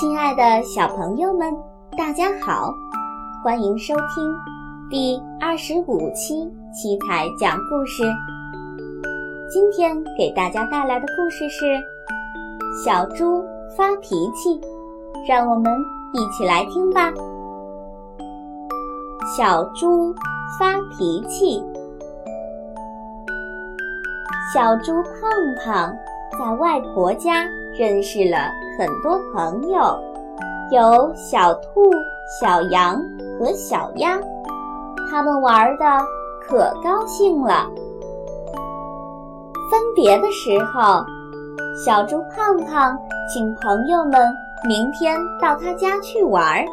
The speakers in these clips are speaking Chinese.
亲爱的小朋友们，大家好，欢迎收听第二十五期七彩讲故事。今天给大家带来的故事是《小猪发脾气》，让我们一起来听吧。小猪发脾气。小猪胖胖在外婆家认识了很多朋友，有小兔、小羊和小鸭，他们玩的可高兴了。分别的时候，小猪胖胖请朋友们明天到他家去玩，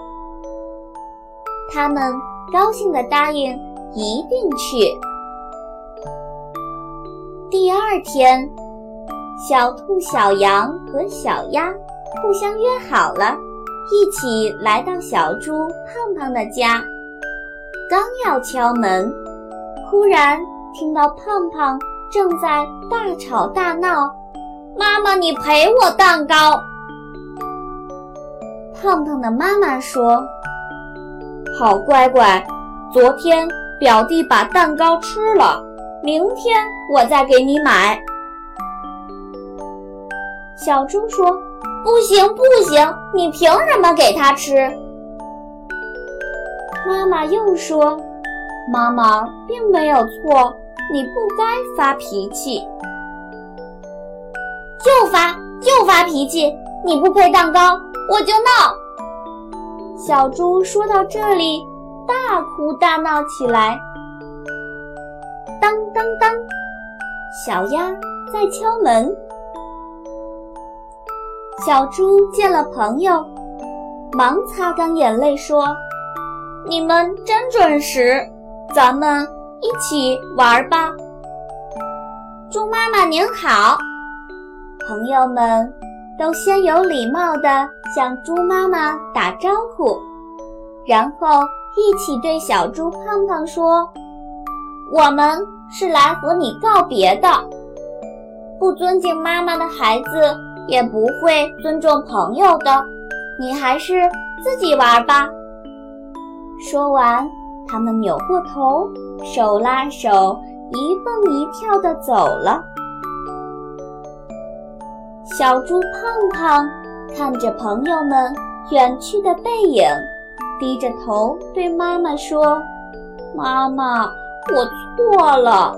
他们高兴地答应一定去。第二天，小兔、小羊和小鸭互相约好了，一起来到小猪胖胖的家。刚要敲门，忽然听到胖胖正在大吵大闹：“妈妈，你赔我蛋糕！”胖胖的妈妈说：“好乖乖，昨天表弟把蛋糕吃了。”明天我再给你买。小猪说：“不行，不行，你凭什么给他吃？”妈妈又说：“妈妈并没有错，你不该发脾气。”就发就发脾气，你不配蛋糕，我就闹。小猪说到这里，大哭大闹起来。当当，小鸭在敲门。小猪见了朋友，忙擦干眼泪说：“你们真准时，咱们一起玩吧。”猪妈妈您好，朋友们都先有礼貌地向猪妈妈打招呼，然后一起对小猪胖胖说：“我们。”是来和你告别的。不尊敬妈妈的孩子也不会尊重朋友的。你还是自己玩吧。说完，他们扭过头，手拉手，一蹦一跳地走了。小猪胖胖看着朋友们远去的背影，低着头对妈妈说：“妈妈。”我错了。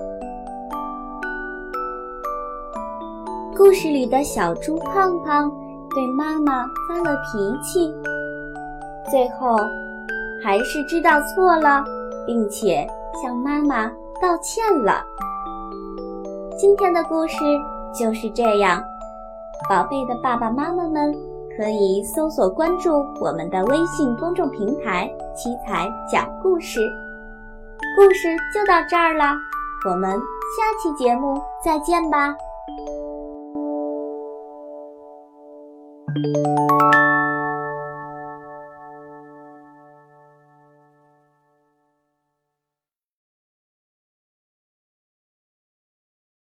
故事里的小猪胖胖对妈妈发了脾气，最后还是知道错了，并且向妈妈道歉了。今天的故事就是这样，宝贝的爸爸妈妈们可以搜索关注我们的微信公众平台“七彩讲故事”。故事就到这儿了，我们下期节目再见吧。